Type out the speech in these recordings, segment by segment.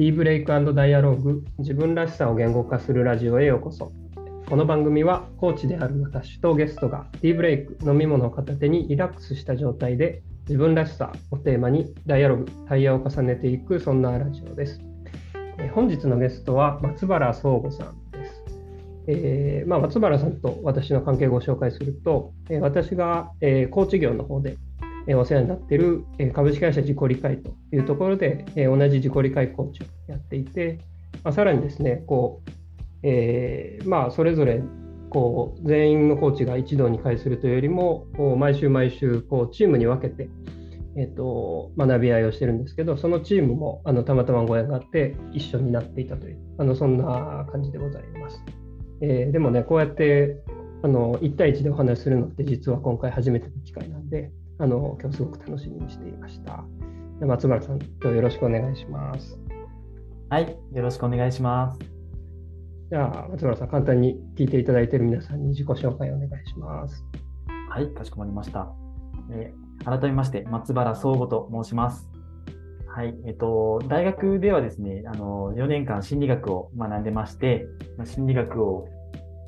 D ブレイクダイアログ自分らしさを言語化するラジオへようこそ。この番組はコーチである私とゲストが D ブレイク飲み物を片手にリラックスした状態で自分らしさをテーマにダイアログ、タイヤを重ねていくそんなラジオです。本日のゲストは松原壮吾さんです。えー、まあ、松原さんと私の関係をご紹介すると、え私が、えコーチ業の方でお世話になっている、え株式会社自己理解というところで、え同じ自己理解コーチをやっていて、まあ、さらにですね、こうえー、まあ、それぞれこう全員のコーチが一堂に会するというよりも、こう毎週毎週こうチームに分けて、えーと、学び合いをしてるんですけど、そのチームもあのたまたまご縁があって一緒になっていたという、あのそんな感じでございます。えー、でもね、こうやってあの1対1でお話しするのって実は今回初めての機会なんで、あの今日すごく楽しみにしていました。松原さん、今日よろしくお願いします。はい、よろしくお願いします。じゃあ、松原さん、簡単に聞いていただいている皆さんに自己紹介をお願いします。はい、かしこまりました。えー、改めまして、松原総吾と申します。はい、えっと、大学ではですね、あの、4年間心理学を学んでまして、心理学を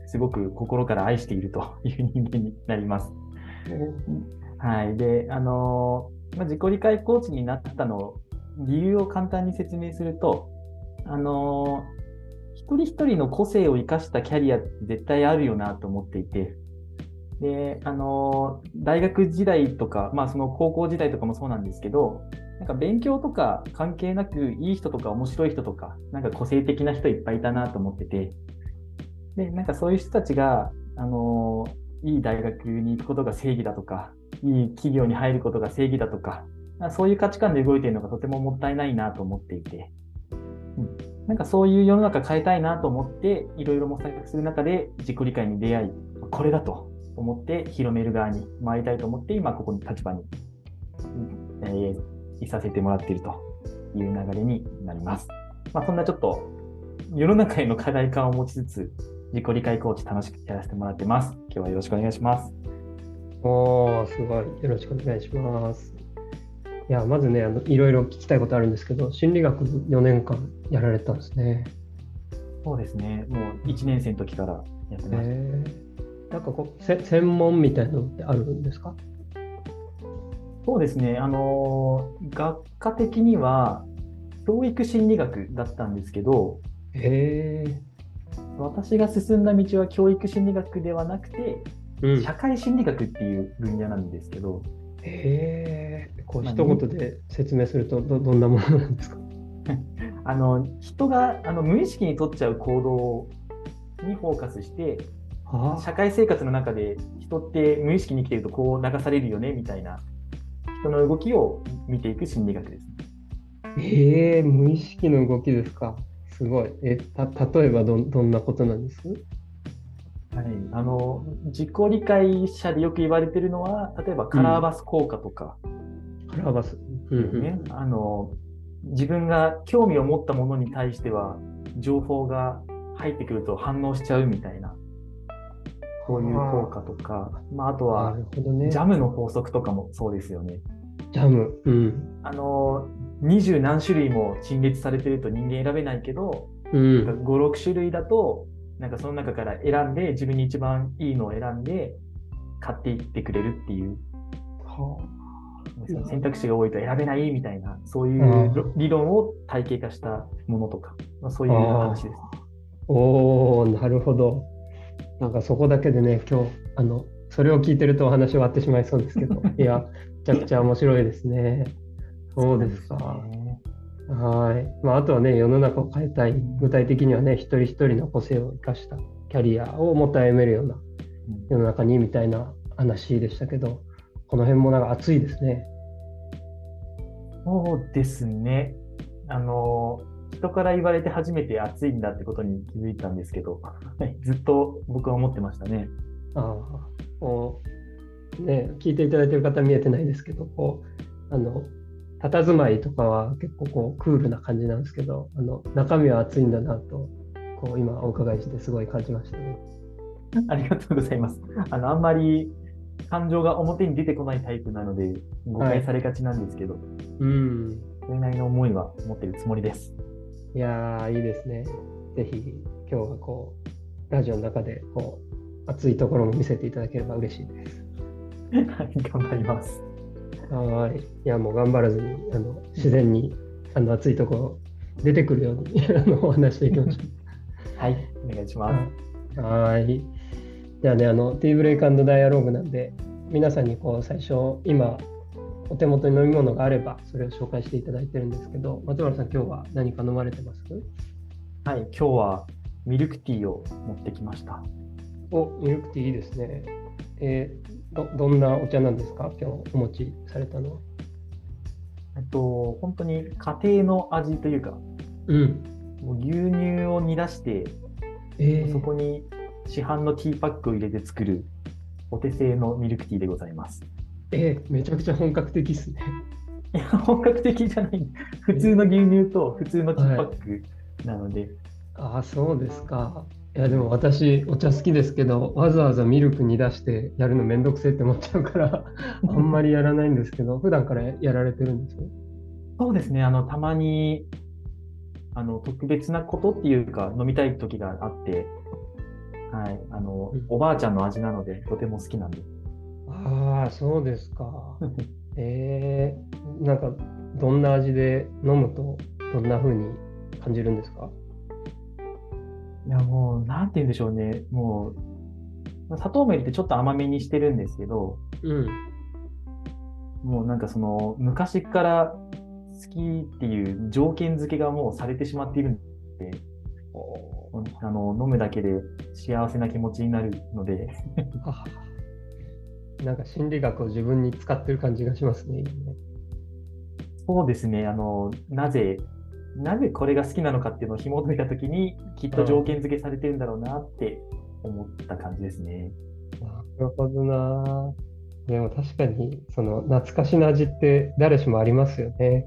すごく心から愛しているという人間になります。はい。で、あの、まあ、自己理解コーチになったの、理由を簡単に説明すると、あのー、一人一人の個性を生かしたキャリアって絶対あるよなと思っていて、で、あの、大学時代とか、まあその高校時代とかもそうなんですけど、なんか勉強とか関係なくいい人とか面白い人とか、なんか個性的な人いっぱいいたなと思ってて、で、なんかそういう人たちが、あのいい大学に行くことが正義だとか、いい企業に入ることが正義だとか、そういう価値観で動いているのがとてももったいないなと思っていて、うん、なんかそういう世の中変えたいなと思って、いろいろ模索する中で自己理解に出会い、これだと思って広める側に回りたいと思って、今ここの立場に、えー、いさせてもらっているという流れになります。まあ、そんなちょっと世の中への課題感を持ちつつ、自己理解コーチ楽しくやらせてもらってます。今日はよろしくお願いします。おー、すごい。よろしくお願いします。いや、まずね、あのいろいろ聞きたいことあるんですけど、心理学4年間やられたんですね。そうですね。もう1年生の時からやってました。えー、なんかこうせ、専門みたいなのってあるんですか？そうですね。あの、学科的には、教育心理学だったんですけど、へえ。私が進んだ道は教育心理学ではなくて、うん、社会心理学っていう分野なんですけど。へえ、こう一言で説明するとどどんなものなんですか？あの人があの無意識に取っちゃう行動にフォーカスして、社会生活の中で人って無意識に生きてるとこう流されるよねみたいな人の動きを見ていく心理学です。ええ無意識の動きですか。すごい。えた例えばどどんなことなんです？はい、あの自己理解者でよく言われてるのは例えばカラーバス効果とか、うん、カラーバス、ね、あの自分が興味を持ったものに対しては情報が入ってくると反応しちゃうみたいな。こういう効果とか、まあ、あとは、ね、ジャムの法則とかもそうですよね。ジャム、うん、あの二十何種類も陳列されてると人間選べないけど、うん、56種類だとなんかその中から選んで、自分に一番いいのを選んで、買っていってくれるっていう。はあ、選択肢が多いと選べないみたいな、そういう理論を体系化したものとか、まあ、そういう話です、ね。おおなるほど。なんかそこだけでね、今日、あの、それを聞いてるとお話終わってしまいそうですけど、いや、めちゃくちゃ面白いですね。そうですか。はい。まあ、あとはね、世の中を変えたい。具体的にはね、一人一人の個性を生かしたキャリアをもっと歩めるような世の中にみたいな話でしたけど、この辺もなんか熱いですね。そうですね。あの、人から言われて初めて熱いんだってことに気づいたんですけど、ずっと僕は思ってましたね。ああ、ね、聞いていただいてる方見えてないですけど、こう、あの、佇まいとかは結構こうクールな感じなんですけど、あの中身は熱いんだなと、こう今お伺いしてすごい感じましたね。ありがとうございます。あのあんまり感情が表に出てこないタイプなので、誤解されがちなんですけど、はい、うんそれなりの思いは持ってるつもりです。いやー、いいですね。ぜひ、今日はこう、ラジオの中で、こう、熱いところも見せていただければ嬉しいです。はい、頑張ります。はい。いや、もう頑張らずに、あの自然に、あの、熱いところ、出てくるように あのお話していきましょ はい、お願いします。う。はい。じゃあね、あの、ティーブレイクダイアローグなんで、皆さんにこう、最初、今、お手元に飲み物があれば、それを紹介していただいてるんですけど、松原さん、今日は何か飲まれてます？はい、今日はミルクティーを持ってきました。お、ミルクティーいいですね。えーど、どんなお茶なんですか？今日お持ちされたのは。えっと、本当に家庭の味というか、うん。もう牛乳を煮出して、えーそこに市販のティーパックを入れて作るお手製のミルクティーでございます。えーめちゃくちゃ本格的ですね。いや、本格的じゃない。普通の牛乳と普通のティーパックなので、ああ、そうですか。いや、でも私、お茶好きですけど、わざわざミルクに出してやるのめんどくせえって思っちゃうから、あんまりやらないんですけど、普段からやられてるんですよ。そうですね、あの、たまに、あの、特別なことっていうか、飲みたい時があって、はい、あのうん、おばあちゃんの味なので、とても好きなんです。ああ、そうですか。えー、なんか、どんな味で飲むと、どんな風に感じるんですか？いや、もう、なんて言うんでしょうね、もう、砂糖も入れてちょっと甘めにしてるんですけど、うん。もうなんかその、昔から好きっていう条件付けがもうされてしまっているんで、あの、飲むだけで幸せな気持ちになるので、なんか心理学を自分に使ってる感じがしますね。そうですね、あの、なぜ、なぜこれが好きなのかっていうのを紐解いたときに、きっと条件付けされてるんだろうなって思った感じですね。なるほどな。でも確かに、その懐かしの味って誰しもありますよね。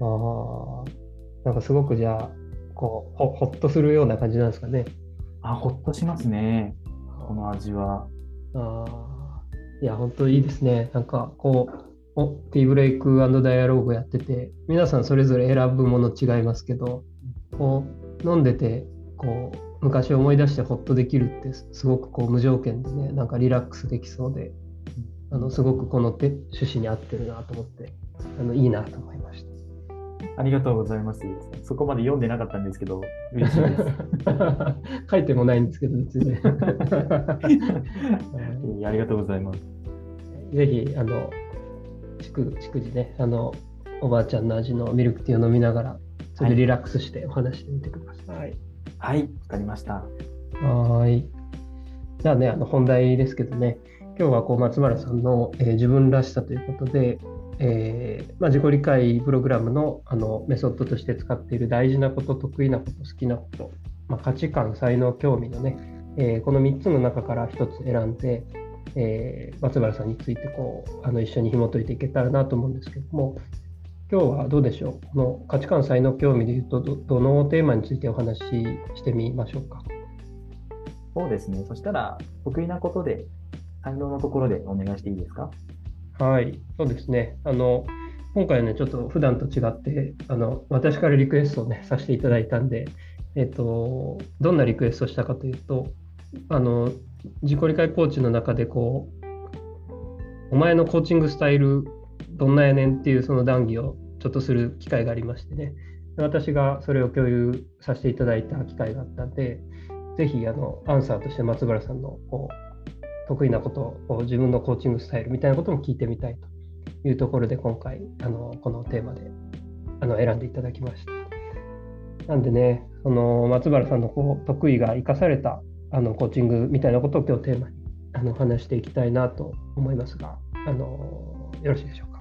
うん、ああ、なんかすごくじゃあ、こう、ほ、ほっとするような感じなんですかね。あ、ほっとしますね、この味は。ああ、いや、本当いいですね。なんか、こう、おティーブレイクダイアローグやってて、皆さんそれぞれ選ぶもの違いますけど、こう、飲んでて、こう、昔を思い出してほっとできるって、すすごくこう無条件でね、なんかリラックスできそうで、あの、すごくこの手趣旨に合ってるなと思って、あの、いいなと思いました。ありがとうございます。そこまで読んでなかったんですけど、嬉しいです。書いてもないんですけど、別に ありがとうございます。ぜひ、あの、逐逐次ね、あの、おばあちゃんの味のミルクティーを飲みながら、それでリラックスしてお話してみてください。はい、わかりました。はーい。じゃあね、あの本題ですけどね、今日はこう松原さんの、えー自分らしさということで、えーまあ、自己理解プログラムのあのメソッドとして使っている大事なこと、得意なこと、好きなこと、まあ、価値観、才能、興味のね、えーこの3つの中から1つ選んで、えー松原さんについてこうあの一緒に紐解いていけたらなと思うんですけども、今日はどうでしょう、この価値観、才能、興味でいうとど、どのテーマについてお話ししてみましょうか？そうですね。そしたら、得意なことで、才能のところでお願いしていいですか？はい、そうですね。あの、今回はね、ちょっと普段と違って、あの、私からリクエストをね、させていただいたんで、えっと、どんなリクエストをしたかというと、あの、自己理解コーチの中で、こう、お前のコーチングスタイル、どんなやねんっていうその談義をちょっとする機会がありましてね、私がそれを共有させていただいた機会があったんで、ぜひ、あの、アンサーとして松原さんの、こう、得意なことを自分のコーチングスタイルみたいなことも聞いてみたいというところで今回あのこのテーマであの選んでいただきました。なんでね、その松原さんのこう得意が生かされたあのコーチングみたいなことを今日テーマにあの話していきたいなと思いますが、あのよろしいでしょうか？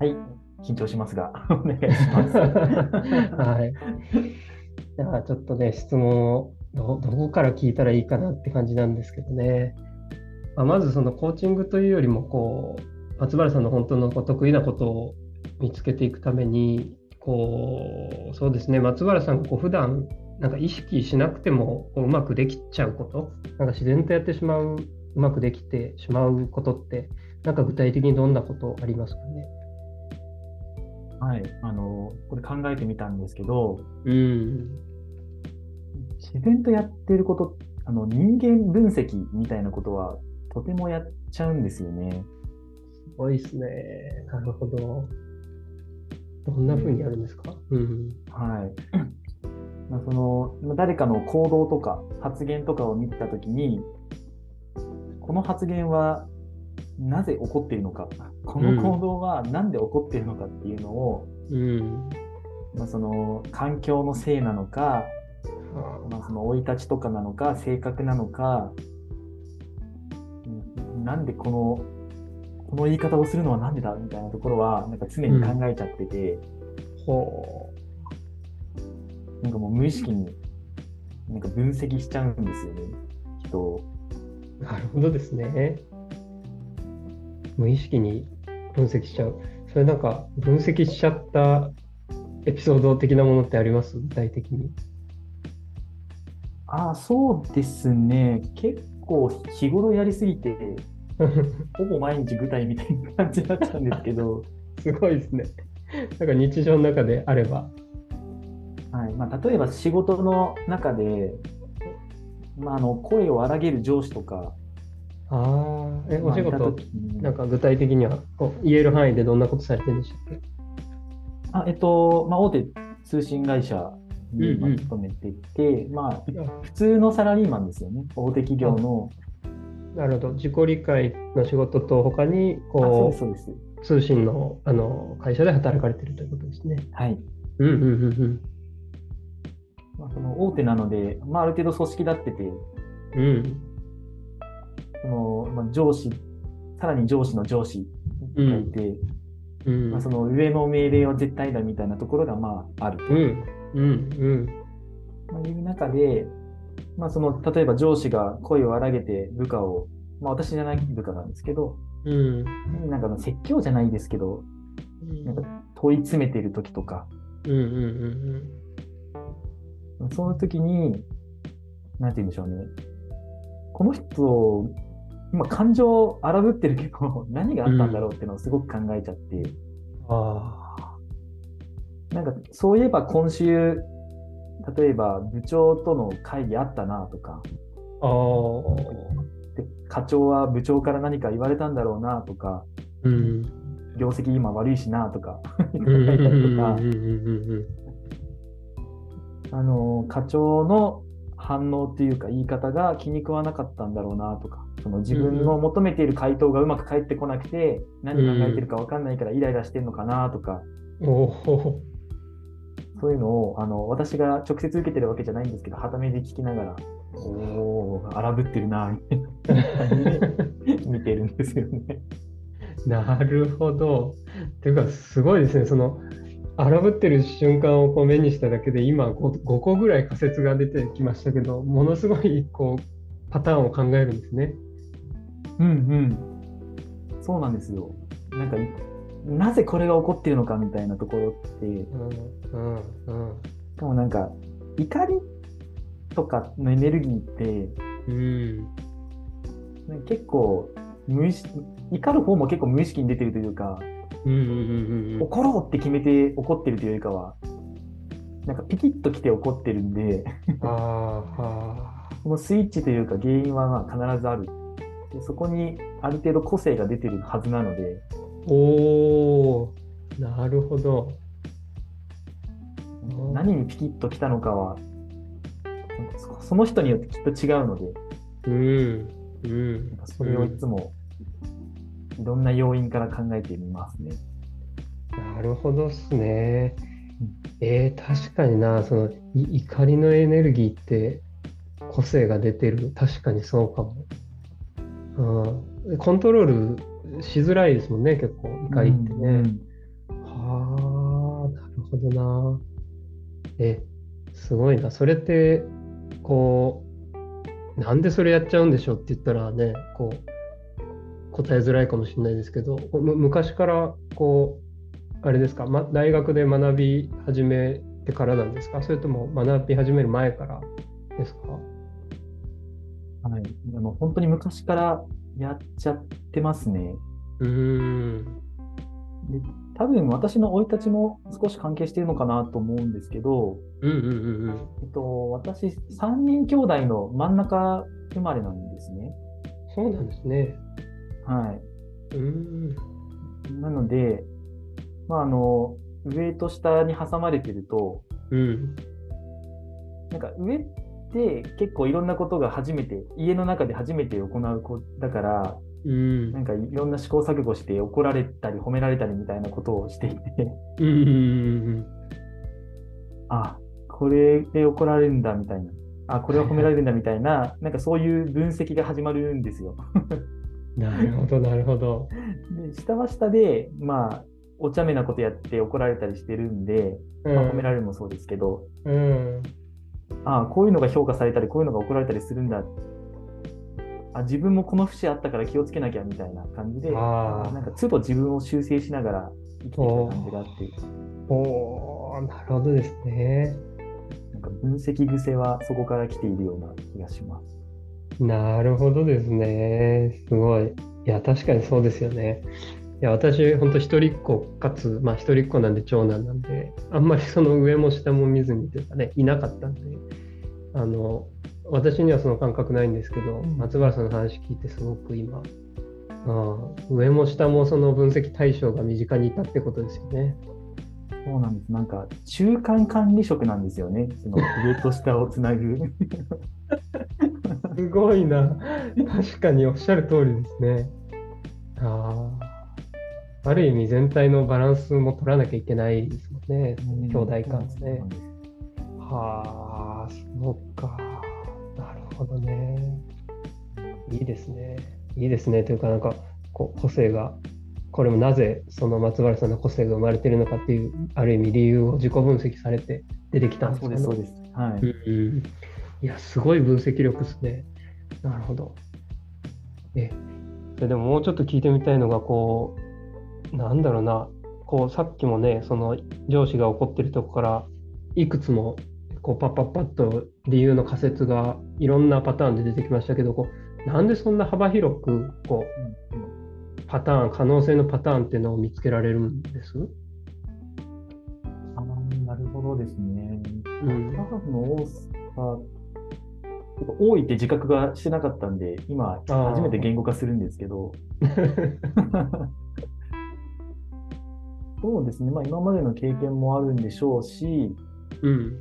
はい、緊張しますが、お願いします。はい。じゃあちょっとね、質問をどどこから聞いたらいいかなって感じなんですけどね。まあ、まずそのコーチングというよりもこう松原さんの本当の得意なことを見つけていくためにこうそうですね松原さんがこう普段なんか意識しなくてもこううまくできちゃうこと？なんか自然とやってしまううまくできてしまうことってなんか具体的にどんなことありますかね？はい、あの、これ考えてみたんですけど、うん。自然とやってること、あの、人間分析みたいなことは、とてもやっちゃうんですよね。すごいですね。なるほど。どんな風にやるんですか？うん。はい。まあその、まあ誰かの行動とか発言とかを見たときに、この発言はなぜ起こっているのか、この行動はなんで起こっているのかっていうのを、うん。まあ、その環境のせいなのか、まあ、その生い立ちとかなのか、性格なのか、うんなんでこの、この言い方をするのはなんでだみたいなところは、なんか常に考えちゃってて、ほなんかもう無意識になんか分析しちゃうんですよね、人を。う。なるほどですね。無意識に分析しちゃう。それなんか分析しちゃったエピソード的なものってあります？具体的に。ああ、そうですね。結構日頃やりすぎて、ほぼ毎日舞台みたいな感じだったんですけど、すごいですね。なんか日常の中であれば。はいまあ、例えば仕事の中で、まあ、あの声を荒げる上司とか、ああ、え、お仕事、なんか具体的には言える範囲でどんなことされてるんでしたっけ？あえっとまあ、大手通信会社にうんうん今勤めてて、まあ、普通のサラリーマンですよね、大手企業の。なるほど。自己理解の仕事と他にあそうこです、そうです。う通信のあの会社で働かれてるということですね。はいうんうんうんまあ、その大手なので、まあ、ある程度組織立ってて、うん。うん。そのまあ、上司、さらに上司の上司がいて、うん。まあ、その上の命令は絶対だみたいなところがまああると。うん。うん。うん。まあ、いう中で、まあ、その例えば上司が声を荒げて部下を、まあ、私じゃない部下なんですけど、うん。なんかあの説教じゃないですけど、なんか問い詰めてる時とか、うんうんうんその時に、なんて言うんでしょうね。この人、今感情荒ぶってるけど、何があったんだろうっていうのをすごく考えちゃって、あなんかそういえば今週、例えば部長との会議あったなとか、あ。ああ。で課長は部長から何か言われたんだろうなとか、うん。業績今悪いしなとか。考うん。うん。えたりとかうん、うんあの課長の反応っていうか言い方が気に食わなかったんだろうなとか、その自分の求めている回答がうまく返ってこなくて、何考えてるか分かんないからイライラしてるのかなとか、うん。そういうのをあの私が直接受けてるわけじゃないんですけど、はためで聞きながら、おお、荒ぶってるなみたいな感じで見てるんですよね。なるほど。ていうか、すごいですね。その、荒ぶってる瞬間をこう目にしただけで、今 5, 5個ぐらい仮説が出てきましたけど、ものすごいこうパターンを考えるんですね。うんうん。そうなんですよ。なんかい、なぜこれが起こっているのかみたいなところって、うんうんうんしかもなんか、怒りとかのエネルギーって、うん結構無意識、怒る方も結構無意識に出てるというか、怒ろうって決めて怒ってるというよりかは、なんかピキッと来て怒ってるんで、あーはこのスイッチというか原因はまあ必ずある。でそこにある程度個性が出てるはずなので、ーおーなるほど。うん何にピキッと来たのかは、そその人によってきっと違うので、うんうん。それをいつもいろんな要因から考えてみますね。なるほどっすね。えー、確かにな、そのい怒りのエネルギーって個性が出てる。確かにそうかも。うん、コントロールしづらいですもんね、結構、怒りってね。うんはあ、なるほどな。え、すごいな。それって、こう、なんでそれやっちゃうんでしょうって言ったらね、こう、答えづらいかもしれないですけど、昔から、こう、あれですか、ま、大学で学び始めてからなんですか？それとも学び始める前からですか？はい、あの本当に昔からやっちゃってますね。うーん。で多分私の生い立ちも少し関係しているのかなと思うんですけど、うんうんうんうん。えっと、私、3人兄弟の真ん中生まれなんですね。そうなんですね。はい。うん。なので、まあ、あの、上と下に挟まれてると、うん。なんか上って結構いろんなことが初めて、家の中で初めて行う子だから、うん。なんかいろんな試行錯誤して怒られたり褒められたりみたいなことをしていて、あ、これで怒られるんだみたいな、あ、これは褒められるんだみたいな、なんかそういう分析が始まるんですよ。うん。なるほど、なるほど。で、下は下で、まあ、お茶目なことやって怒られたりしてるんで、うんまあ、褒められるのもそうですけど、うん。ああ、こういうのが評価されたり、こういうのが怒られたりするんだ。あ自分もこの節あったから気をつけなきゃみたいな感じで、なんか都度自分を修正しながら生きてきた感じがあって、おー、なるほどですね。なんか分析癖はそこから来ているような気がします。なるほどですね。すごい。いや、確かにそうですよね。いや、私、本当一人っ子かつ、まあ一人っ子なんで長男なんで、あんまりその上も下も見ずにというかね、いなかったんで、あの、私にはその感覚ないんですけど、うん松原さんの話聞いてすごく今、あー上も下もその分析対象が身近にいたってことですよね。そうなんです。なんか中間管理職なんですよね。その上と下をつなぐ。すごいな。確かにおっしゃる通りですね。ああ。ある意味全体のバランスも取らなきゃいけないですもんね。兄弟間ですね。はあ、そうか。なるほどね。いいですね。いいですね。というか、なんか、こう個性が、これもなぜその松原さんの個性が生まれているのかっていう、ある意味理由を自己分析されて出てきたんあですかねそうです、そうです。はい。いや、すごい分析力ですね。なるほど。え、それでももうちょっと聞いてみたいのが、こう、なんだろうな、こう、さっきもね、その上司が怒ってるとこから、いくつも、こう、パッパッパッと理由の仮説がいろんなパターンで出てきましたけど、こう、なんでそんな幅広く、こう、パターン、可能性のパターンっていうのを見つけられるんです？あーなるほどですね。うん数の多さ、多いって自覚がしてなかったんで、今、初めて言語化するんですけど、そうですね、まあ、今までの経験もあるんでしょうし、うん。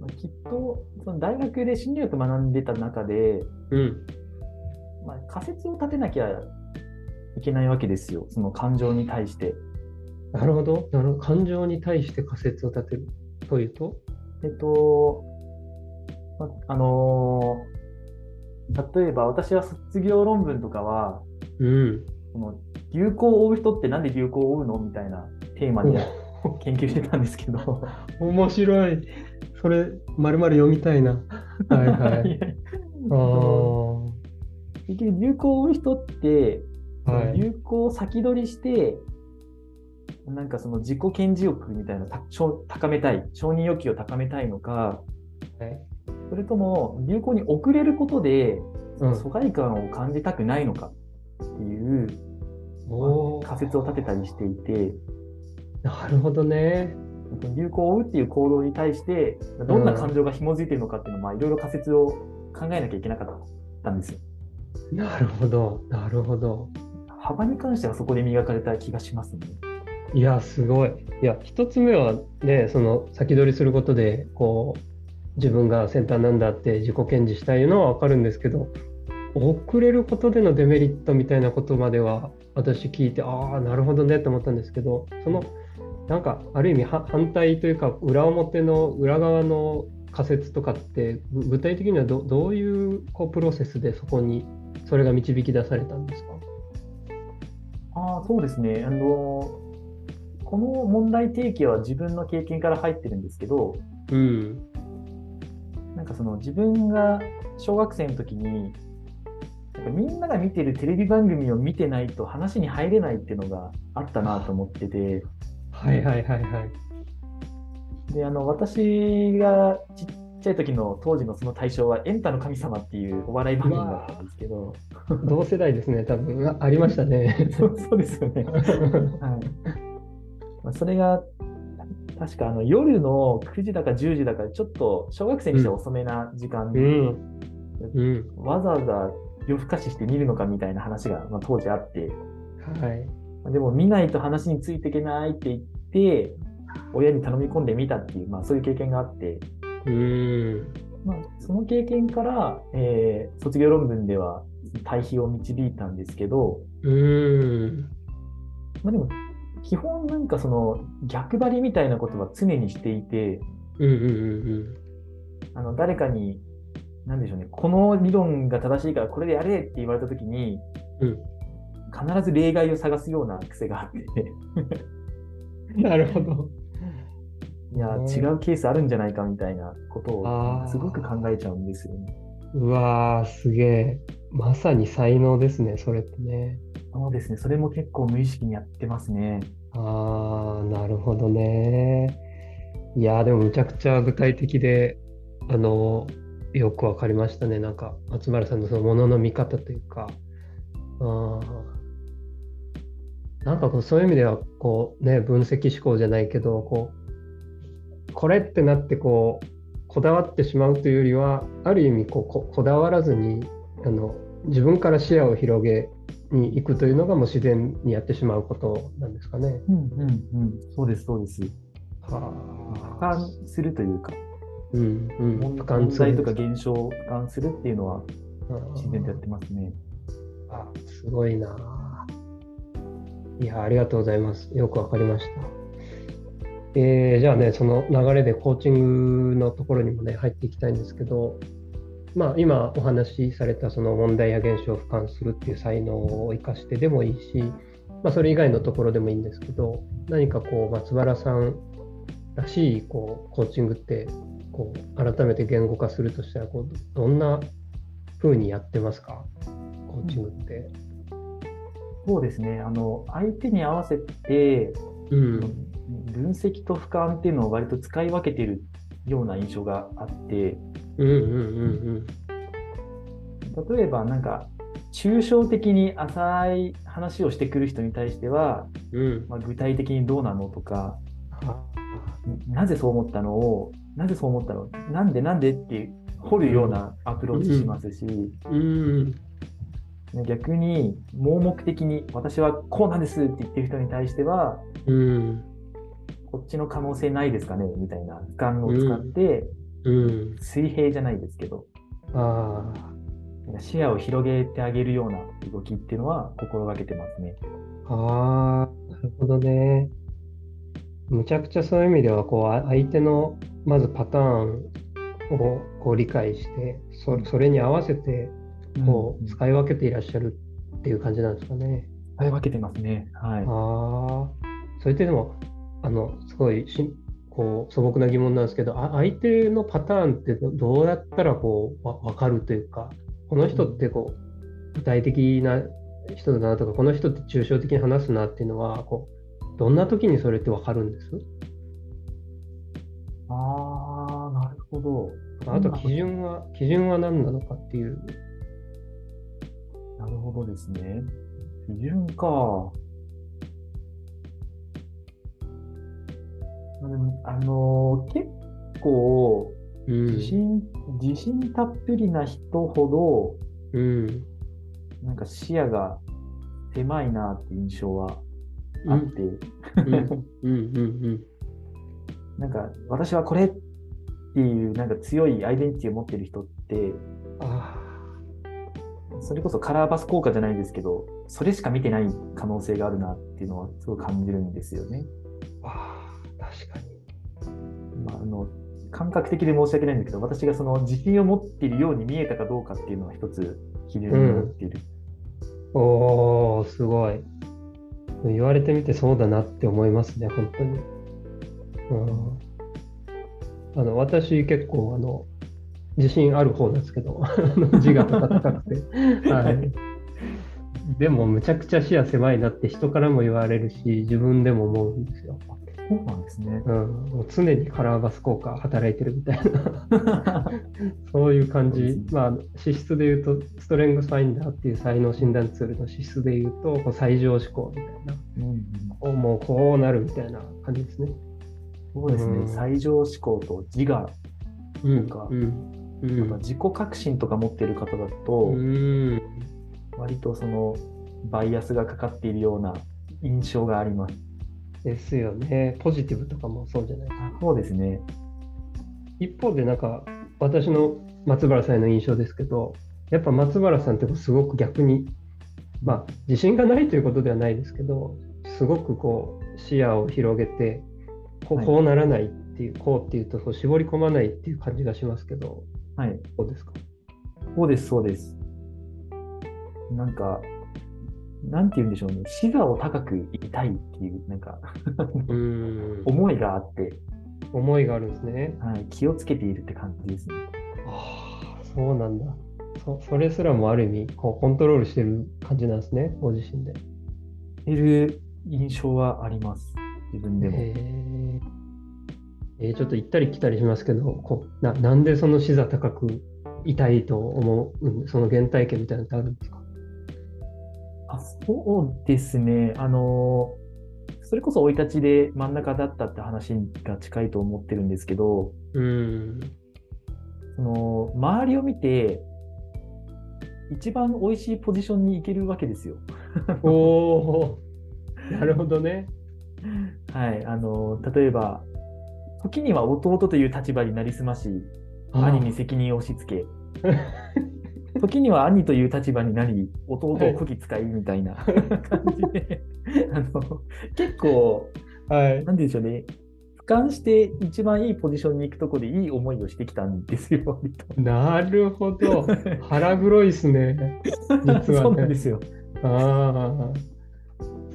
まあ、きっとその大学で心理学学んでた中で、うん。まあ、仮説を立てなきゃいけないわけですよ、その感情に対して。なるほど。なるほど。感情に対して仮説を立てるというと？えっと、まあのー例えば私は卒業論文とかは、うん。その流行を追う人ってなんで流行を追うのみたいなテーマで研究してたんですけど、面白い。それ、まるまる読みたいな。はいはい。あー結局流行を追う人って、はい流行を先取りして、なんかその自己顕示欲みたいな高めたい、承認欲求を高めたいのか、はいそれとも流行に遅れることで、そのうん疎外感を感じたくないのかっていう、おー仮説を立てたりしていて、なるほどね。流行を追うっていう行動に対して、どんな感情が紐づいているのかっていうのを、まあ、いろいろ仮説を考えなきゃいけなかったんですよ。なるほど。なるほど。幅に関してはそこで磨かれた気がしますね。いや、すごい。いや、一つ目はね、その先取りすることで、こう、自分が先端なんだって自己顕示したいのはわかるんですけど、遅れることでのデメリットみたいなことまでは私聞いて、ああ、なるほどねと思ったんですけど、その、なんか、ある意味は反対というか、裏表の裏側の仮説とかって、ぐ具体的にはどどういうこうプロセスでそこに、それが導き出されたんですか？ああ、そうですね。あの、この問題提起は自分の経験から入ってるんですけど、うん。かその自分が小学生の時に、なんかみんなが見てるテレビ番組を見てないと話に入れないっていうのがあったなと思ってて、はいはいはいはい。で、あの、私がちっちゃい時の当時のその対象はエンタの神様っていうお笑い番組だったんですけど、同世代ですね、多分あありましたね。そうそうですよね。はい。まあそれが、確かあの夜の9時だか10時だか、ちょっと小学生にしては遅めな時間で、うん。うん。わざわざ夜更かしして見るのかみたいな話が、まあ、当時あって、はい。でも見ないと話についていけないって言って、親に頼み込んでみたっていう、まあ、そういう経験があって、うん。まあ、その経験から、えー卒業論文では対比を導いたんですけど、うん。まあ、でも基本なんかその逆張りみたいなことは常にしていてうんうんうんあの誰かに何でしょうねこの理論が正しいからこれでやれって言われた時にうん。必ず例外を探すような癖があってうん。なるほど。いやうん違うケースあるんじゃないかみたいなことをすごく考えちゃうんですよね。うわー、すげえ。まさに才能ですね、それってね。そうですねそれも結構無意識にやってますね。ああ、なるほどね。いや、でもむちゃくちゃ具体的で、あの、よくわかりましたね。なんか、松原さんのそのものの見方というか、あなんかこうそういう意味では、こうね、分析思考じゃないけど、こう、これってなってこう、こだわってしまうというよりは、ある意味こうこ、こだわらずに、あの、自分から視野を広げに行くというのがもう自然にやってしまうことなんですかね。うんうんうんそうですそうです。は俯瞰するというかうんうん、問題とか現象を俯瞰するっていうのは自然とやってますね。あすごいな。いや、ありがとうございます。よくわかりました。えーじゃあね、その流れでコーチングのところにもね、入っていきたいんですけど、まあ、今お話しされたその問題や現象を俯瞰するっていう才能を生かしてでもいいし、まあ、それ以外のところでもいいんですけど、何かこう、松原さんらしいこうコーチングって、こう改めて言語化するとしたらこう、どんな風にやってますか、コーチングって。そうですね。あの相手に合わせてうん、分析と俯瞰っていうのを割と使い分けているような印象があって、うん、うん、うん、例えばなんか抽象的に浅い話をしてくる人に対しては、うん、うん。まあ、具体的にどうなのとか、あなぜそう思ったのを、なぜそう思ったの？なんでなんでって掘るようなアプローチしますし、うん、逆に盲目的に私はこうなんですって言ってる人に対しては、うん、こっちの可能性ないですかね？みたいな俯瞰を使って、うん。水平じゃないですけど、あ視野を広げてあげるような動きっていうのは心がけてますね。あ、ああ、なるほどね。むちゃくちゃそういう意味では、こう、あ相手のまずパターンをこう理解して、そそれに合わせてこう使い分けていらっしゃるっていう感じなんですかね。使い分けてますね。はい。ああ、それってでも、あの、すごいしこう素朴な疑問なんですけど、あ相手のパターンってどどうやったらこうわ分かるというか、この人ってこう具体的な人だなとか、この人って抽象的に話すなっていうのは、こうどんな時にそれって分かるんです？ああ、なるほど。あと基準は、基準は何なのかっていう。なるほどですね。基準か。でもあのー結構うん。自信、自信たっぷりな人ほうん。ど、なんか視野が狭いなって印象はあって、なんか私はこれっていうなんか強いアイデンティティを持ってる人って、あそれこそカラーバス効果じゃないですけど、それしか見てない可能性があるなっていうのはすごい感じるんですよね。ーあー、確かに。まあ、あの感覚的で申し訳ないんだけど、私がその自信を持っているように見えたかどうかっていうのは一つ基準になっている。おー、すごい。言われてみてそうだなって思いますね、本当に。うん、あの私、結構あの自信ある方ですけど、あ の自我が高くて。はい、でも、むちゃくちゃ視野狭いなって人からも言われるし、自分でも思うんですよ。そうなんですね。うん、もう常にカラーバス効果働いてるみたいな。そういう感じ、ね。まあ、資質で言うと、ストレングスファインダーっていう才能診断ツールの資質で言うと、こう最上志向みたいな、うんうん。もうこうなるみたいな感じですね。そうですね、うん。最上志向と自我、うんとかうんうん。なんか自己革新とか持ってる方だと、うん。割とそのバイアスがかかっているような印象があります。ですよね。ポジティブとかもそうじゃないですか。そうですね。一方でなんか私の松原さんへの印象ですけどやっぱ松原さんってすごく逆にまあ自信がないということではないですけどすごくこう視野を広げてこうはいこうならないっていう、こうっていうとこう絞り込まないっていう感じがしますけどはい。どうですか？そうです、そうです。なんか、なんて言うんでしょうね。視座を高くいたいっていう、なんか、うん思いがあって、思いがあるんですね。はい、気をつけているって感じですね。ああそうなんだそそれすらもある意味こうコントロールしてる感じなんですねご自身で。いる印象はあります。自分でも。えーちょっと行ったり来たりしますけどこうななんでその視座高くいたいと思う、うんその原体験みたいなのってあるんですか？あそうですね。あの、それこそ生い立ちで真ん中だったって話が近いと思ってるんですけど、うんその周りを見て、一番美味しいポジションに行けるわけですよ。おおなるほどね。はい。あの、例えば、時には弟という立場になりすまし、兄に責任を押し付け、時には兄という立場になり、弟をこき使いみたいな 感じで、あの結構、はい。なんでしょうね、俯瞰して一番いいポジションに行くところでいい思いをしてきたんですよ。なるほど。腹黒いですね。実はねそうなんですよ。ああ、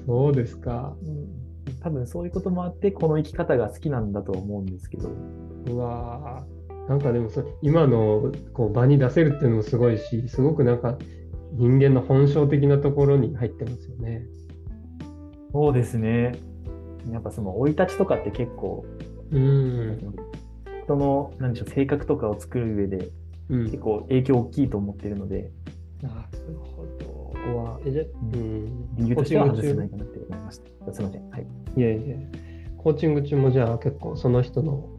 そうですか。うん多分そういうこともあって、この生き方が好きなんだと思うんですけど。うわーなんかでもそ今のこう場に出せるっていうのもすごいし、すごくなんか人間の本性的なところに入ってますよね。そうですね。やっぱその生い立ちとかって結構、うん。人のなんでしょう性格とかを作る上でうん結構影響大きいと思ってるので、なるほど。ここはえじゃうんうん、理由としては外せないかなって思いました。すみません。はい。いやいや、コーチング中もじゃあ結構その人の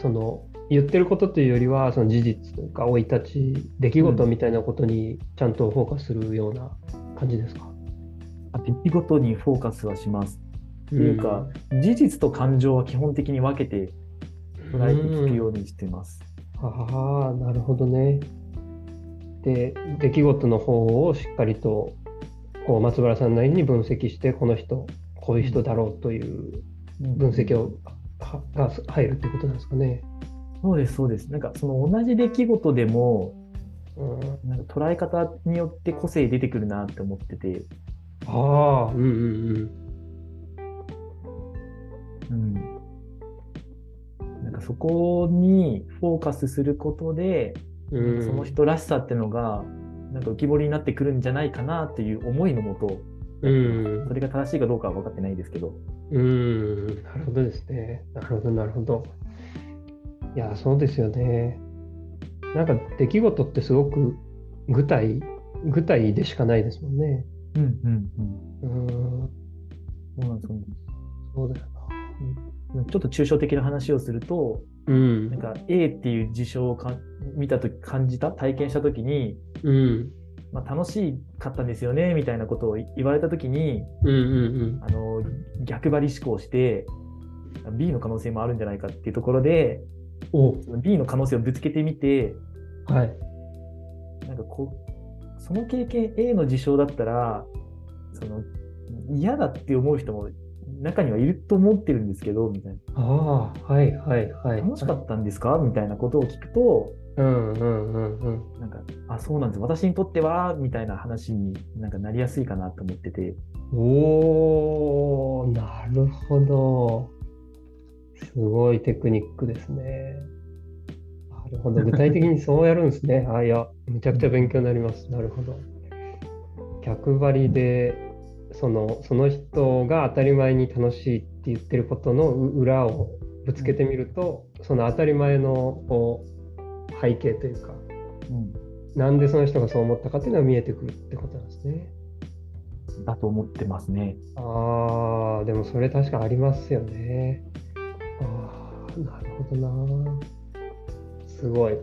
その言ってることというよりはその事実とか生い立ち出来事みたいなことにちゃんとフォーカスするような感じですか？あ出来事にフォーカスはします。っていうか、事実と感情は基本的に分けて捉えて聞くようにしてます。ああ、なるほどね。で、出来事の方をしっかりとこう松原さんなりに分析して、この人、こういう人だろうという分析をはが入るってことなんですかね。そうです、そうです。なんかその同じ出来事でも、うん、なんか捉え方によって個性出てくるなって思ってて、ああ、うんうんうん。なんかそこにフォーカスすることで、うん。うんその人らしさってのが、なんか浮き彫りになってくるんじゃないかなっていう思いのもと、うんそれが正しいかどうかは分かってないですけど、うん、なるほどですね。なるほど、なるほど。いや、そうですよね。なんか出来事ってすごく具体、具体でしかないですもんね。うんうんうん。うん、そうなんですよそうだよちょっと抽象的な話をすると、な。うんなん、か A っていう事象をか見たとき感じた、体験したときに、うん、まあ、楽しかったんですよねみたいなことを言われたときに、うん、うん、あの逆張り思考して、B の可能性もあるんじゃないかっていうところで、お、その B の可能性をぶつけてみて、はい。なんかこう、その経験 A の事象だったら、その嫌だって思う人も中にはいると思ってるんですけど、みたいな。ああ、はい、はい、はい。楽しかったんですか？みたいなことを聞くと、うん、うん、うん、うん。なんか、あ、そうなんです。私にとっては、みたいな話になんかなりやすいかなと思ってて。おー、なるほど。すごいテクニックですね。なるほど。具体的にそうやるんですね。あ、いや、めちゃくちゃ勉強になります。なるほど。逆張りで、そのその人が当たり前に楽しいって言ってることの裏をぶつけてみると、その当たり前のこう背景というか、うん、なんでその人がそう思ったかっていうのが見えてくるってことなんですね。だと思ってますね。ああ、でもそれ確かありますよね。ああ、なるほどな。すごい。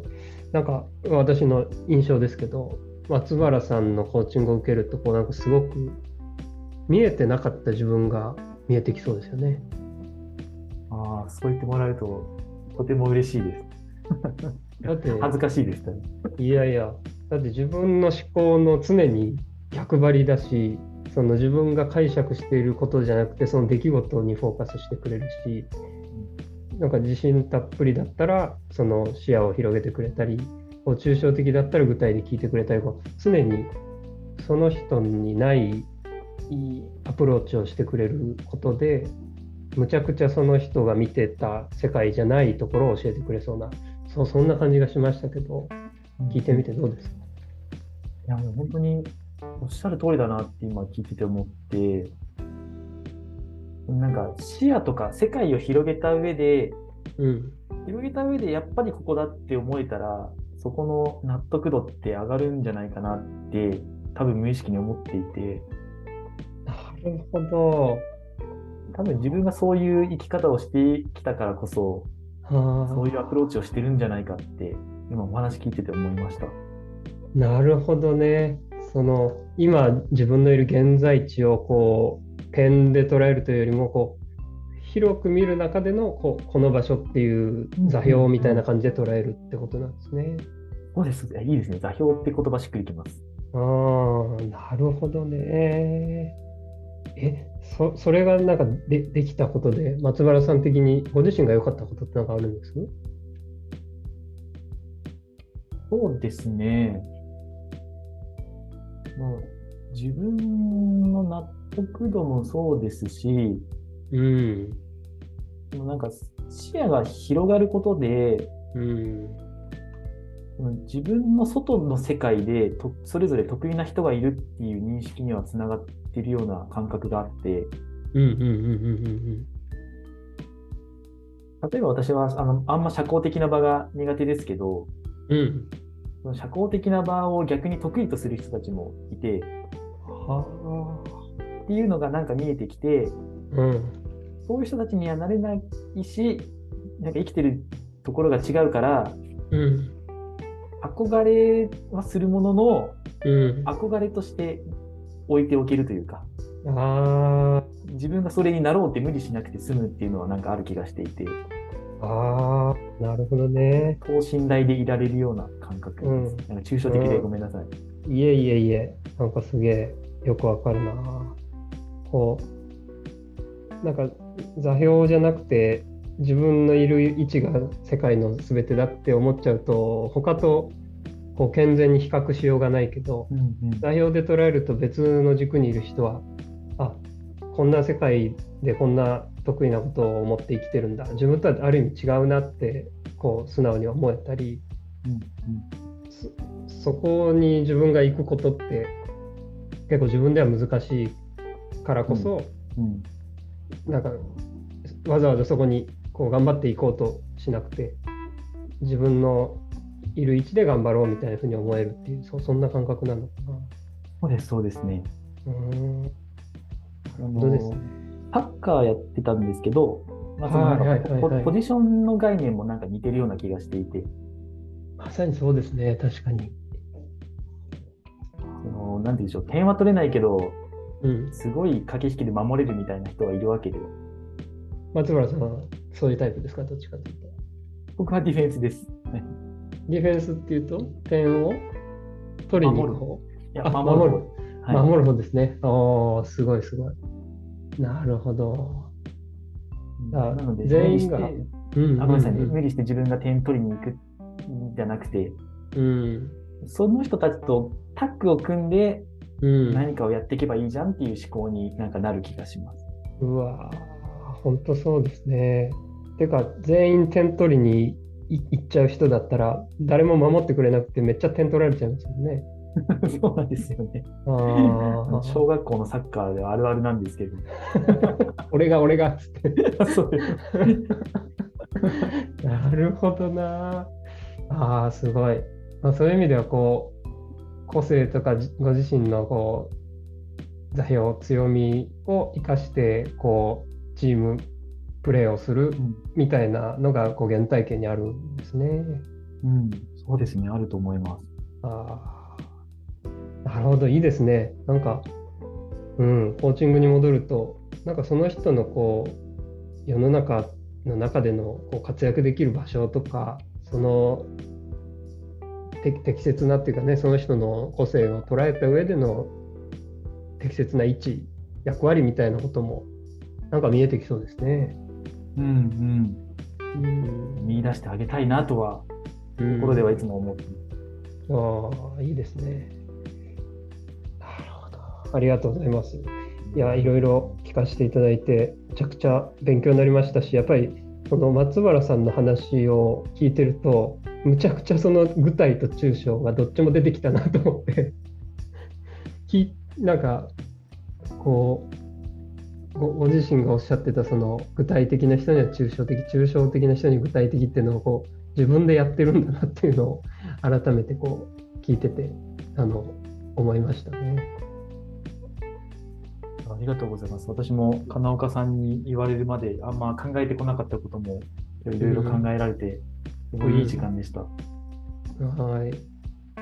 なんか私の印象ですけど、松原さんのコーチングを受けると、こうなんかすごく見えてなかった自分が見えてきそうですよね。ああ、そう言ってもらえると、とても嬉しいです。だって恥ずかしいです、ね、いやいや、だって自分の思考の常に逆張りだし、その自分が解釈していることじゃなくて、その出来事にフォーカスしてくれるし、なんか自信たっぷりだったら、その視野を広げてくれたり、抽象的だったら具体で聞いてくれたり、常にその人にないアプローチをしてくれることで、むちゃくちゃその人が見てた世界じゃないところを教えてくれそうな、そうそんな感じがしましたけど、聞いてみてどうですか？いや、もう本当におっしゃる通りだなって今聞いてて思って、なんか視野とか世界を広げた上で、うん、広げた上でやっぱりここだって思えたら、そこの納得度って上がるんじゃないかなって多分無意識に思っていて。なるほど。多分自分がそういう生き方をしてきたからこそそういうアプローチをしてるんじゃないかって今お話聞いてて思いました。なるほどね。その今自分のいる現在地をこう点で捉えるというよりもこう広く見る中でのここの場所っていう座標みたいな感じで捉えるってことなんですね。そうです。いいですね。座標って言葉しっくりきます。ああ、なるほどね。え、そそれがなんかでできたことで、松原さん的にご自身が良かったことって何かあるんです？そうですね。まあ、自分の納得度もそうですし、うん、なんか視野が広がることで、うん、自分の外の世界でとそれぞれ得意な人がいるっていう認識にはつながってるような感覚があって、例えば私はあのあんま社交的な場が苦手ですけど、うん、その社交的な場を逆に得意とする人たちもいて、はっていうのがなんか見えてきて、うん、そういう人たちにはなれないし、なんか生きてるところが違うから、うん、憧れはするものの、うん、憧れとして置いておけるというか、あ自分がそれになろうって無理しなくて済むっていうのはなんかある気がしていて。ああ、なるほどね。等身大でいられるような感覚です。うん、なんか抽象的でごめんなさい。いえいえいえ、なんかすげえよくわかるな。こう、なんか座標じゃなくて、自分のいる位置が世界の全てだって思っちゃうと他とこう健全に比較しようがないけど、うんうん、座標で捉えると別の軸にいる人はあこんな世界でこんな得意なことを思って生きてるんだ。自分とはある意味違うなってこう素直に思えたり、うんうん、そこに自分が行くことって結構自分では難しいからこそ、うんうん、なんかわざわざそこにこう頑張っていこうとしなくて自分のいる位置で頑張ろうみたいなふうに思えるっていうそそんな感覚なのかな。そうですそうですね。うんあです？ね。サッカーやってたんですけど、まあ、そのポジションの概念もなんか似てるような気がしていて。まさにそうですね、確かに。そのなんていうんでしょう、点は取れないけど、うん、すごい駆け引きで守れるみたいな人がいるわけで。松村さんはそういうタイプですか、どっちかというと。僕はディフェンスです。ディフェンスっていうと、点を取りに行く方？いや守る。はい、守る方ですね。おすごいすごい。なるほど。なので、全員が？ごめんなさいね、無理して自分が点取りに行くんじゃなくて、うん、その人たちとタッグを組んで、何かをやっていけばいいじゃんっていう思考になんかなる気がします。うわ本当そうですね。ていうか、全員点取りに行っちゃう人だったら、誰も守ってくれなくて、めっちゃ点取られちゃうんですよね。そうなんですよね。あ小学校のサッカーではあるあるなんですけど。あ、俺が俺がっつって。なるほどな。ああ、すごい。まあ、そういう意味では、こう、個性とかじご自身のこう座標、強みを生かして、こう、チームプレーをするうんみたいなのがこう原体験にあるんですね。うん、そうですね、あると思います。ああ、なるほど、いいですね。なんか、うん、コーチングに戻ると、なんかその人のこう、世の中の中でのこう活躍できる場所とか、そのて適切なっていうかね、その人の個性を捉えた上での適切な位置、役割みたいなことも、なんか見えてきそうですね。うん、うんうん。見出してあげたいなとは、うん心ではいつも思ってます。ああ、いいですね。なるほど。ありがとうございます。いや、いろいろ聞かせていただいて、めちゃくちゃ勉強になりましたし、やっぱりその松原さんの話を聞いてると、むちゃくちゃその具体と抽象がどっちも出てきたなと思って、きなんか、こうご、ご自身がおっしゃってたその具体的な人には抽象的、抽象的な人に具体的っていうのをこう自分でやってるんだなっていうのを改めてこう聞いててあの思いましたね。ありがとうございます。私も金岡さんに言われるまであんま考えてこなかったこともいろいろ考えられて、すごいいい時間でした。はい。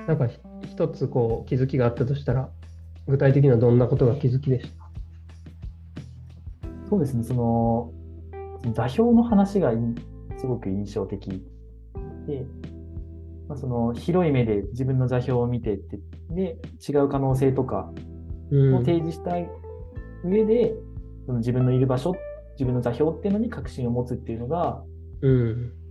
なんかひ一つこう気づきがあったとしたら具体的にはどんなことが気づきでした？そうですね、その、その座標の話がいすごく印象的で、まあ、その広い目で自分の座標を見てって、で、違う可能性とかうん。を提示した上で、その自分のいる場所、自分の座標っていうのに確信を持つっていうのが、うん。まあ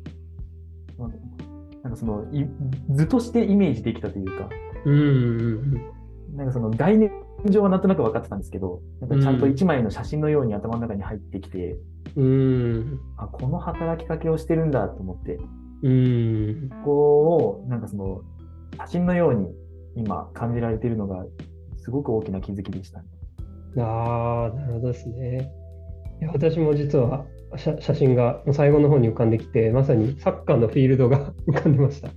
なんかそのい図としてイメージできたというか、うんうんなんかその概念上はなんとなく分かってたんですけど、なんかちゃんと一枚の写真のように頭の中に入ってきて、うん。うんあ、この働きかけをしてるんだと思って、うんここをなんかその写真のように今感じられているのがすごく大きな気づきでした。ね。ああなるほどですね。いや私も実は写写真が最後の方に浮かんできてまさにサッカーのフィールドが 浮かんでました。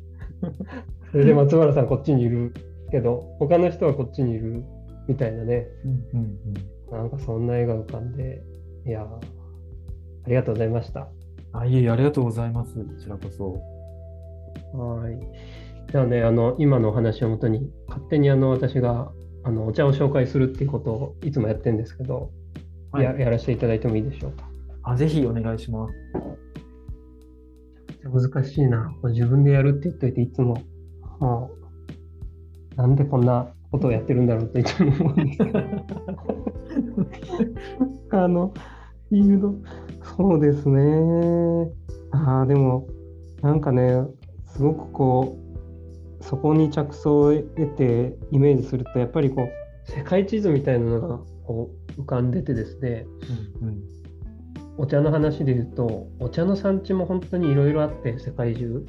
それで松原さんこっちにいるけど他の人はこっちにいるみたいなねうんうんなんかそんな絵が浮かんでいやーありがとうございました。あ、いえいえ、ありがとうございます。こちらこそ。はい。じゃあね、あの、今のお話をもとに、勝手にあの、私が、あの、お茶を紹介するっていうことをいつもやってるんですけど、はいややらせていただいてもいいでしょうか？あ、ぜひお願いします。難しいな。自分でやるって言っといて、いつも、もう、なんでこんなことをやってるんだろうっていつも思うんですけど。あの、フィールド、そうですね。ああ、でも、なんかね、すごくこう、そこに着想を得てイメージすると、やっぱりこう、世界地図みたいなのがこう浮かんでてですね、うんうんお茶の話で言うと、お茶の産地も本当にいろいろあって、世界中。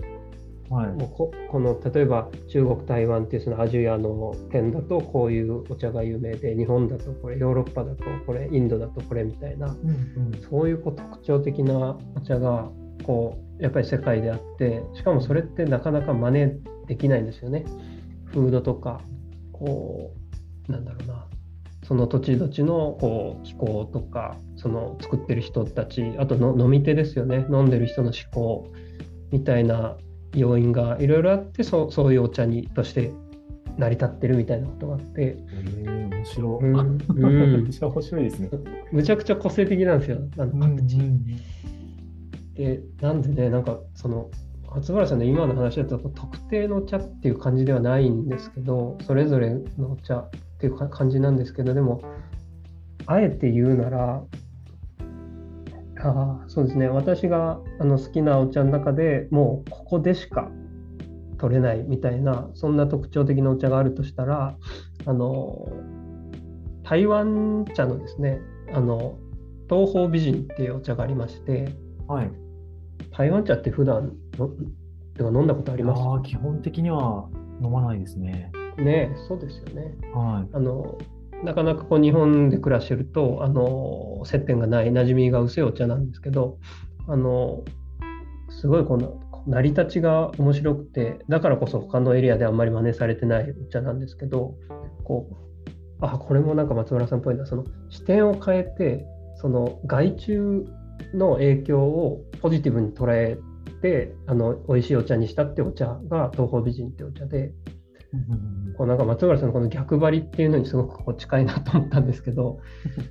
はい。もうここの例えば中国、台湾っていうそのアジアの県だとこういうお茶が有名で、日本だとこれ、ヨーロッパだとこれ、インドだとこれみたいな、うんうんそういうこう特徴的なお茶がこうやっぱり世界であって、しかもそれってなかなか真似できないんですよね。フードとか、こう、なんだろうな、その土地土地のこう気候とか、その作ってる人たち、あとの飲み手ですよね、飲んでる人の思考みたいな要因がいろいろあってそう、そういうお茶にとして成り立ってるみたいなことがあって、えー、面白い。うん面白いですね。むちゃくちゃ個性的なんですよ、あの各地。うんで、なんでね、なんかその、松原さんの今の話だと特定のお茶っていう感じではないんですけど、それぞれのお茶っていうか感じなんですけど、でも、あえて言うなら、あーそうですね、私があの好きなお茶の中でもうここでしか取れないみたいな、そんな特徴的なお茶があるとしたら、あの台湾茶のですね、あの東方美人っていうお茶がありまして、はい。台湾茶って普段のてか飲んだことあります？ああ、基本的には飲まないですね。ねそうですよね。はい。あのなかなかこう日本で暮らしてるとあの接点がない馴染みが薄いお茶なんですけどあのすごいこの成り立ちが面白くてだからこそ他のエリアであんまり真似されてないお茶なんですけどこうあこれもなんか松村さんっぽいなその視点を変えてその害虫の影響をポジティブに捉えてあの美味しいお茶にしたってお茶が東方美人ってお茶でこうなんか松村さんのこの逆張りっていうのにすごくこう近いなと思ったんですけど。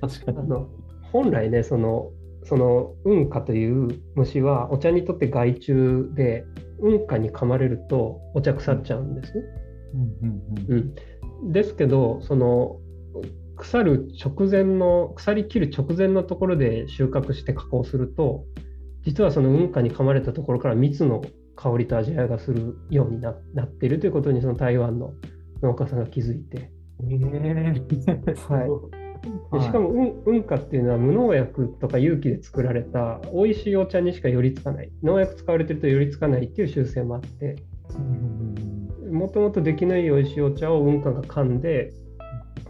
あの本来ねそのその運花という虫はお茶にとって害虫で運花に噛まれるとお茶腐っちゃうんですね。うんですけどその腐る直前の腐りきる直前のところで収穫して加工すると実はその運花に噛まれたところから蜜の香りと味わいがするようにななっているということにその台湾の農家さんが気づいて。えー。はい。でしかも、うん、運花っていうのは無農薬とか有機で作られた美味しいお茶にしか寄りつかない。農薬使われてると寄りつかないっていう習性もあって。うんもともと出来のいい美味しいお茶を運花が噛んで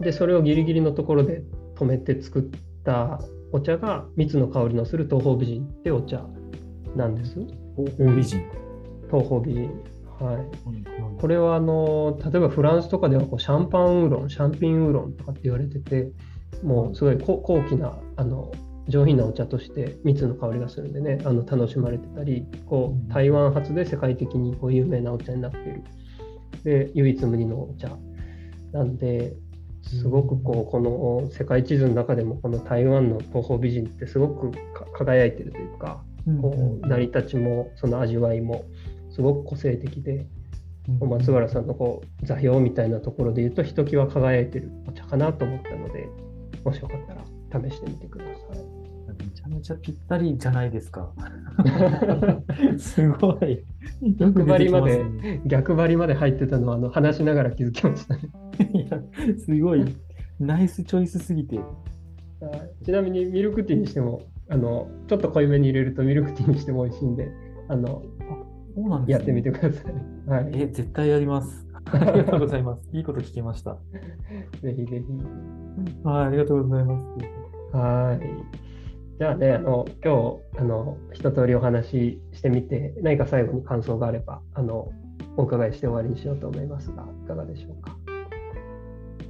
でそれをギリギリのところで止めて作ったお茶が蜜の香りのする東方美人ってお茶なんです。東方美人。東方美人はい。うん。これはあの例えばフランスとかではこうシャンパンウーロンシャンピンウーロンとかって言われててもうすごい高高貴なあの上品なお茶として蜜の香りがするんでねあの楽しまれてたりこう台湾発で世界的にこう有名なお茶になっている。で唯一無二のお茶。なんですごくこうこの世界地図の中でもこの台湾の東方美人ってすごくか輝いてるというかこう成り立ちもその味わいもすごく個性的でうん松原さんのこう座標みたいなところで言うとひときわ輝いてるお茶かなと思ったのでもしよかったら試してみてくださめちゃめちゃぴったりじゃないですか。い。すごい。逆張りまで逆張りまで入ってたのはあの話しながら気づきましたね。いや、すごい。ナイスチョイスすぎて。はいちなみにミルクティーにしてもあのちょっと濃いめに入れるとミルクティーにしても美味しいんであのそうなんですね。やってみてください。はい、え、絶対やります。ありがとうございます。いいこと聞けました。ぜひぜひ。はい、ありがとうございます。はい。じゃあね、あの今日あの一通りお話ししてみて、何か最後に感想があればあのお伺いして終わりにしようと思いますが、いかがでしょうか？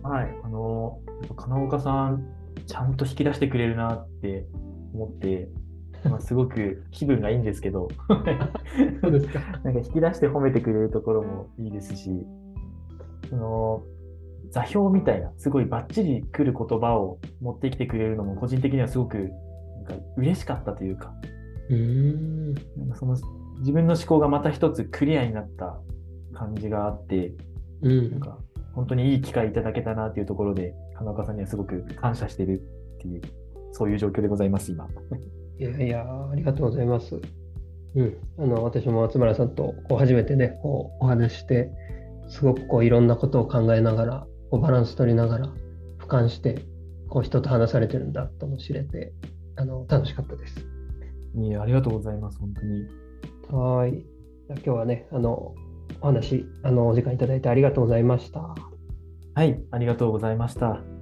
はい、あの、金岡さん、ちゃんと引き出してくれるなって思って、まあ、すごく気分がいいんですけど、そうですか。なんか引き出して褒めてくれるところもいいですし、その座標みたいな、すごいバッチリ来る言葉を持ってきてくれるのも、個人的にはすごくなんか嬉しかったというか、うーん。なんかその自分の思考がまた一つクリアになった感じがあって、うん。なんか本当にいい機会いただけたなっていうところで、金岡さんにはすごく感謝してるっていう、そういう状況でございます、今。いやいや、ありがとうございます。うん。あの私も松村さんとこう初めてね、こうお話しして、すごくこういろんなことを考えながら、こうバランス取りながら、俯瞰して、こう人と話されてるんだとも知れて、あの楽しかったです。いえありがとうございます、本当に。はい。じゃあ今日はね、あの、お話、あの、お時間いただいてありがとうございました。はい、ありがとうございました。